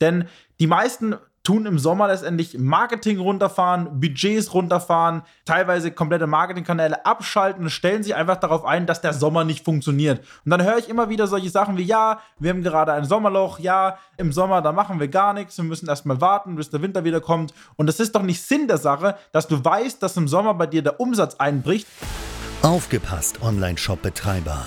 Denn die meisten tun im Sommer letztendlich Marketing runterfahren, Budgets runterfahren, teilweise komplette Marketingkanäle abschalten und stellen sich einfach darauf ein, dass der Sommer nicht funktioniert. Und dann höre ich immer wieder solche Sachen wie, ja, wir haben gerade ein Sommerloch, ja, im Sommer, da machen wir gar nichts, wir müssen erstmal warten, bis der Winter wieder kommt. Und das ist doch nicht Sinn der Sache, dass du weißt, dass im Sommer bei dir der Umsatz einbricht. Aufgepasst, Online-Shop-Betreiber.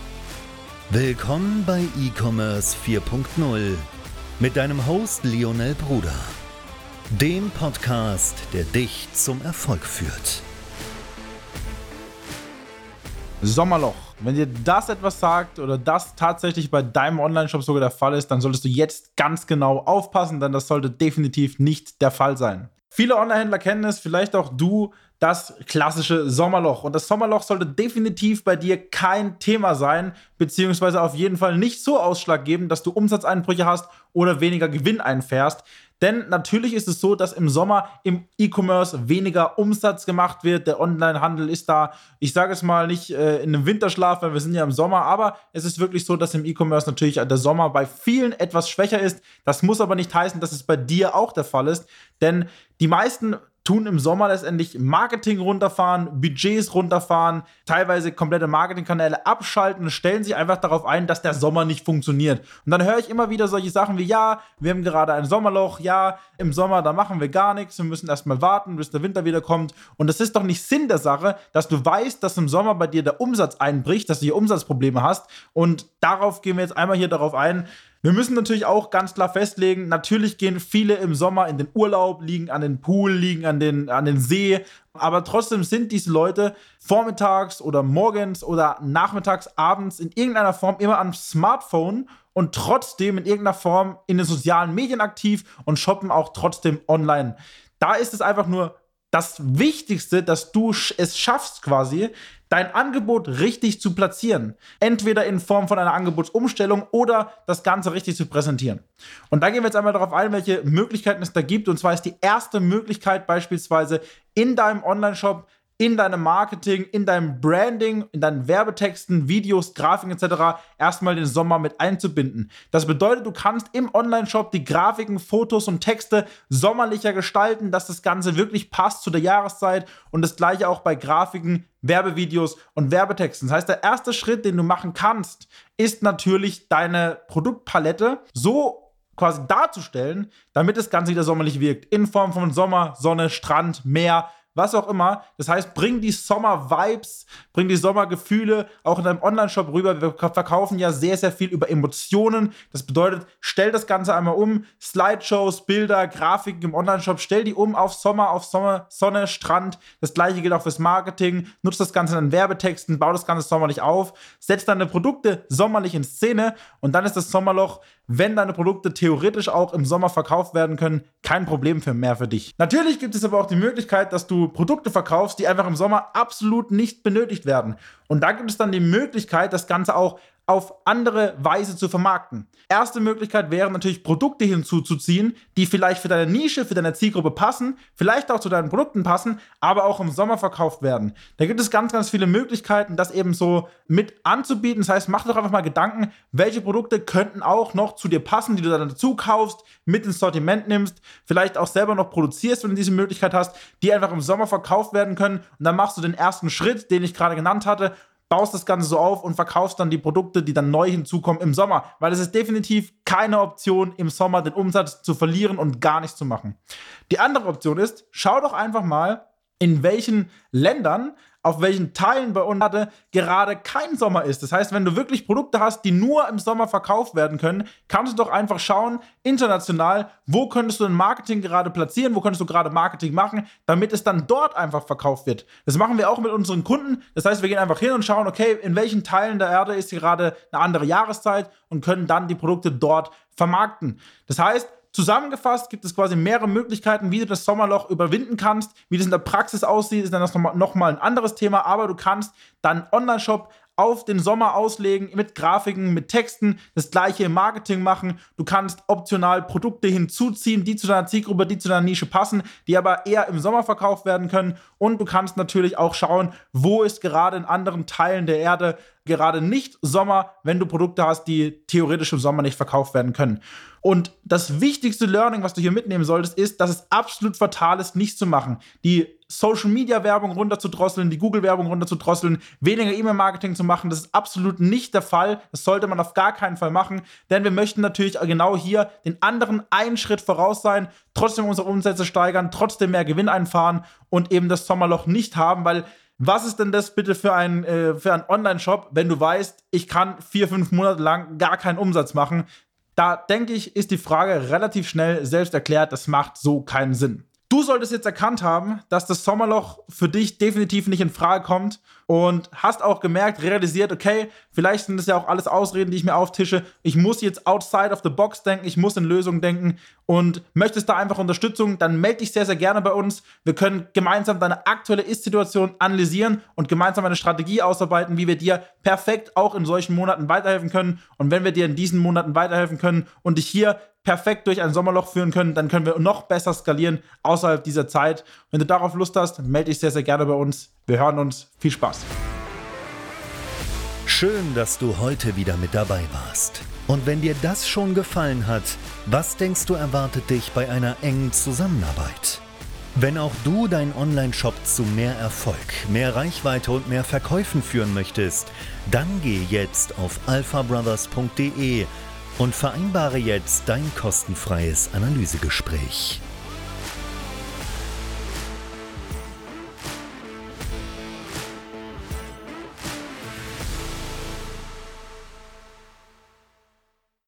Willkommen bei E-Commerce 4.0 mit deinem Host Lionel Bruder, dem Podcast, der dich zum Erfolg führt. Sommerloch. Wenn dir das etwas sagt oder das tatsächlich bei deinem Online-Shop sogar der Fall ist, dann solltest du jetzt ganz genau aufpassen, denn das sollte definitiv nicht der Fall sein. Viele Online-Händler kennen es, vielleicht auch du, das klassische Sommerloch. Und das Sommerloch sollte definitiv bei dir kein Thema sein, beziehungsweise auf jeden Fall nicht so ausschlaggebend, dass du Umsatzeinbrüche hast oder weniger Gewinn einfährst. Denn natürlich ist es so, dass im Sommer im E-Commerce weniger Umsatz gemacht wird. Der Onlinehandel ist da, ich sage es mal, nicht äh, in einem Winterschlaf, weil wir sind ja im Sommer, aber es ist wirklich so, dass im E-Commerce natürlich der Sommer bei vielen etwas schwächer ist. Das muss aber nicht heißen, dass es bei dir auch der Fall ist. Denn die meisten tun im Sommer letztendlich Marketing runterfahren, Budgets runterfahren, teilweise komplette Marketingkanäle abschalten und stellen sich einfach darauf ein, dass der Sommer nicht funktioniert. Und dann höre ich immer wieder solche Sachen wie, ja, wir haben gerade ein Sommerloch, ja, im Sommer, da machen wir gar nichts, wir müssen erstmal warten, bis der Winter wieder kommt. Und das ist doch nicht Sinn der Sache, dass du weißt, dass im Sommer bei dir der Umsatz einbricht, dass du hier Umsatzprobleme hast. Und darauf gehen wir jetzt einmal hier darauf ein, wir müssen natürlich auch ganz klar festlegen, natürlich gehen viele im Sommer in den Urlaub, liegen an den Pool, liegen an den, an den See, aber trotzdem sind diese Leute vormittags oder morgens oder nachmittags, abends in irgendeiner Form immer am Smartphone und trotzdem in irgendeiner Form in den sozialen Medien aktiv und shoppen auch trotzdem online. Da ist es einfach nur das Wichtigste, dass du es schaffst, quasi dein Angebot richtig zu platzieren. Entweder in Form von einer Angebotsumstellung oder das Ganze richtig zu präsentieren. Und da gehen wir jetzt einmal darauf ein, welche Möglichkeiten es da gibt. Und zwar ist die erste Möglichkeit beispielsweise in deinem Online-Shop in deinem Marketing, in deinem Branding, in deinen Werbetexten, Videos, Grafiken etc. erstmal den Sommer mit einzubinden. Das bedeutet, du kannst im Online-Shop die Grafiken, Fotos und Texte sommerlicher gestalten, dass das Ganze wirklich passt zu der Jahreszeit und das gleiche auch bei Grafiken, Werbevideos und Werbetexten. Das heißt, der erste Schritt, den du machen kannst, ist natürlich deine Produktpalette so quasi darzustellen, damit das Ganze wieder sommerlich wirkt. In Form von Sommer, Sonne, Strand, Meer, was auch immer. Das heißt, bring die Sommer-Vibes, bring die Sommergefühle auch in deinem Online-Shop rüber. Wir verkaufen ja sehr, sehr viel über Emotionen. Das bedeutet, stell das Ganze einmal um. Slideshows, Bilder, Grafiken im Online-Shop, stell die um auf Sommer, auf Sommer, Sonne, Strand. Das gleiche gilt auch fürs Marketing. Nutz das Ganze in Werbetexten, bau das Ganze sommerlich auf, setz deine Produkte sommerlich in Szene und dann ist das Sommerloch wenn deine Produkte theoretisch auch im Sommer verkauft werden können, kein Problem für mehr für dich. Natürlich gibt es aber auch die Möglichkeit, dass du Produkte verkaufst, die einfach im Sommer absolut nicht benötigt werden. Und da gibt es dann die Möglichkeit, das Ganze auch auf andere Weise zu vermarkten. Erste Möglichkeit wäre natürlich Produkte hinzuzuziehen, die vielleicht für deine Nische, für deine Zielgruppe passen, vielleicht auch zu deinen Produkten passen, aber auch im Sommer verkauft werden. Da gibt es ganz, ganz viele Möglichkeiten, das eben so mit anzubieten. Das heißt, mach doch einfach mal Gedanken, welche Produkte könnten auch noch zu dir passen, die du dann dazu kaufst, mit ins Sortiment nimmst, vielleicht auch selber noch produzierst, wenn du diese Möglichkeit hast, die einfach im Sommer verkauft werden können. Und dann machst du den ersten Schritt, den ich gerade genannt hatte, baust das Ganze so auf und verkaufst dann die Produkte, die dann neu hinzukommen im Sommer. Weil es ist definitiv keine Option, im Sommer den Umsatz zu verlieren und gar nichts zu machen. Die andere Option ist, schau doch einfach mal, in welchen Ländern auf welchen Teilen bei uns gerade kein Sommer ist. Das heißt, wenn du wirklich Produkte hast, die nur im Sommer verkauft werden können, kannst du doch einfach schauen, international, wo könntest du ein Marketing gerade platzieren, wo könntest du gerade Marketing machen, damit es dann dort einfach verkauft wird. Das machen wir auch mit unseren Kunden. Das heißt, wir gehen einfach hin und schauen, okay, in welchen Teilen der Erde ist gerade eine andere Jahreszeit und können dann die Produkte dort vermarkten. Das heißt, Zusammengefasst gibt es quasi mehrere Möglichkeiten, wie du das Sommerloch überwinden kannst. Wie das in der Praxis aussieht, ist dann das nochmal noch mal ein anderes Thema, aber du kannst deinen Online-Shop auf den Sommer auslegen mit Grafiken, mit Texten, das gleiche im Marketing machen. Du kannst optional Produkte hinzuziehen, die zu deiner Zielgruppe, die zu deiner Nische passen, die aber eher im Sommer verkauft werden können. Und du kannst natürlich auch schauen, wo ist gerade in anderen Teilen der Erde gerade nicht Sommer, wenn du Produkte hast, die theoretisch im Sommer nicht verkauft werden können. Und das wichtigste Learning, was du hier mitnehmen solltest, ist, dass es absolut fatal ist, nichts zu machen. Die Social Media Werbung runterzudrosseln, die Google Werbung runterzudrosseln, weniger E-Mail Marketing zu machen, das ist absolut nicht der Fall. Das sollte man auf gar keinen Fall machen, denn wir möchten natürlich genau hier den anderen einen Schritt voraus sein, trotzdem unsere Umsätze steigern, trotzdem mehr Gewinn einfahren und eben das Sommerloch nicht haben, weil was ist denn das bitte für ein, äh, ein Online-Shop, wenn du weißt, ich kann vier, fünf Monate lang gar keinen Umsatz machen? Da denke ich, ist die Frage relativ schnell selbst erklärt, das macht so keinen Sinn. Du solltest jetzt erkannt haben, dass das Sommerloch für dich definitiv nicht in Frage kommt und hast auch gemerkt, realisiert, okay, vielleicht sind das ja auch alles Ausreden, die ich mir auftische. Ich muss jetzt outside of the box denken, ich muss in Lösungen denken und möchtest da einfach Unterstützung, dann melde dich sehr, sehr gerne bei uns. Wir können gemeinsam deine aktuelle Ist-Situation analysieren und gemeinsam eine Strategie ausarbeiten, wie wir dir perfekt auch in solchen Monaten weiterhelfen können. Und wenn wir dir in diesen Monaten weiterhelfen können und dich hier perfekt durch ein Sommerloch führen können, dann können wir noch besser skalieren außerhalb dieser Zeit. Wenn du darauf Lust hast, melde dich sehr, sehr gerne bei uns. Wir hören uns. Viel Spaß. Schön, dass du heute wieder mit dabei warst. Und wenn dir das schon gefallen hat, was denkst du erwartet dich bei einer engen Zusammenarbeit? Wenn auch du deinen Online-Shop zu mehr Erfolg, mehr Reichweite und mehr Verkäufen führen möchtest, dann geh jetzt auf alphabrothers.de und vereinbare jetzt dein kostenfreies Analysegespräch.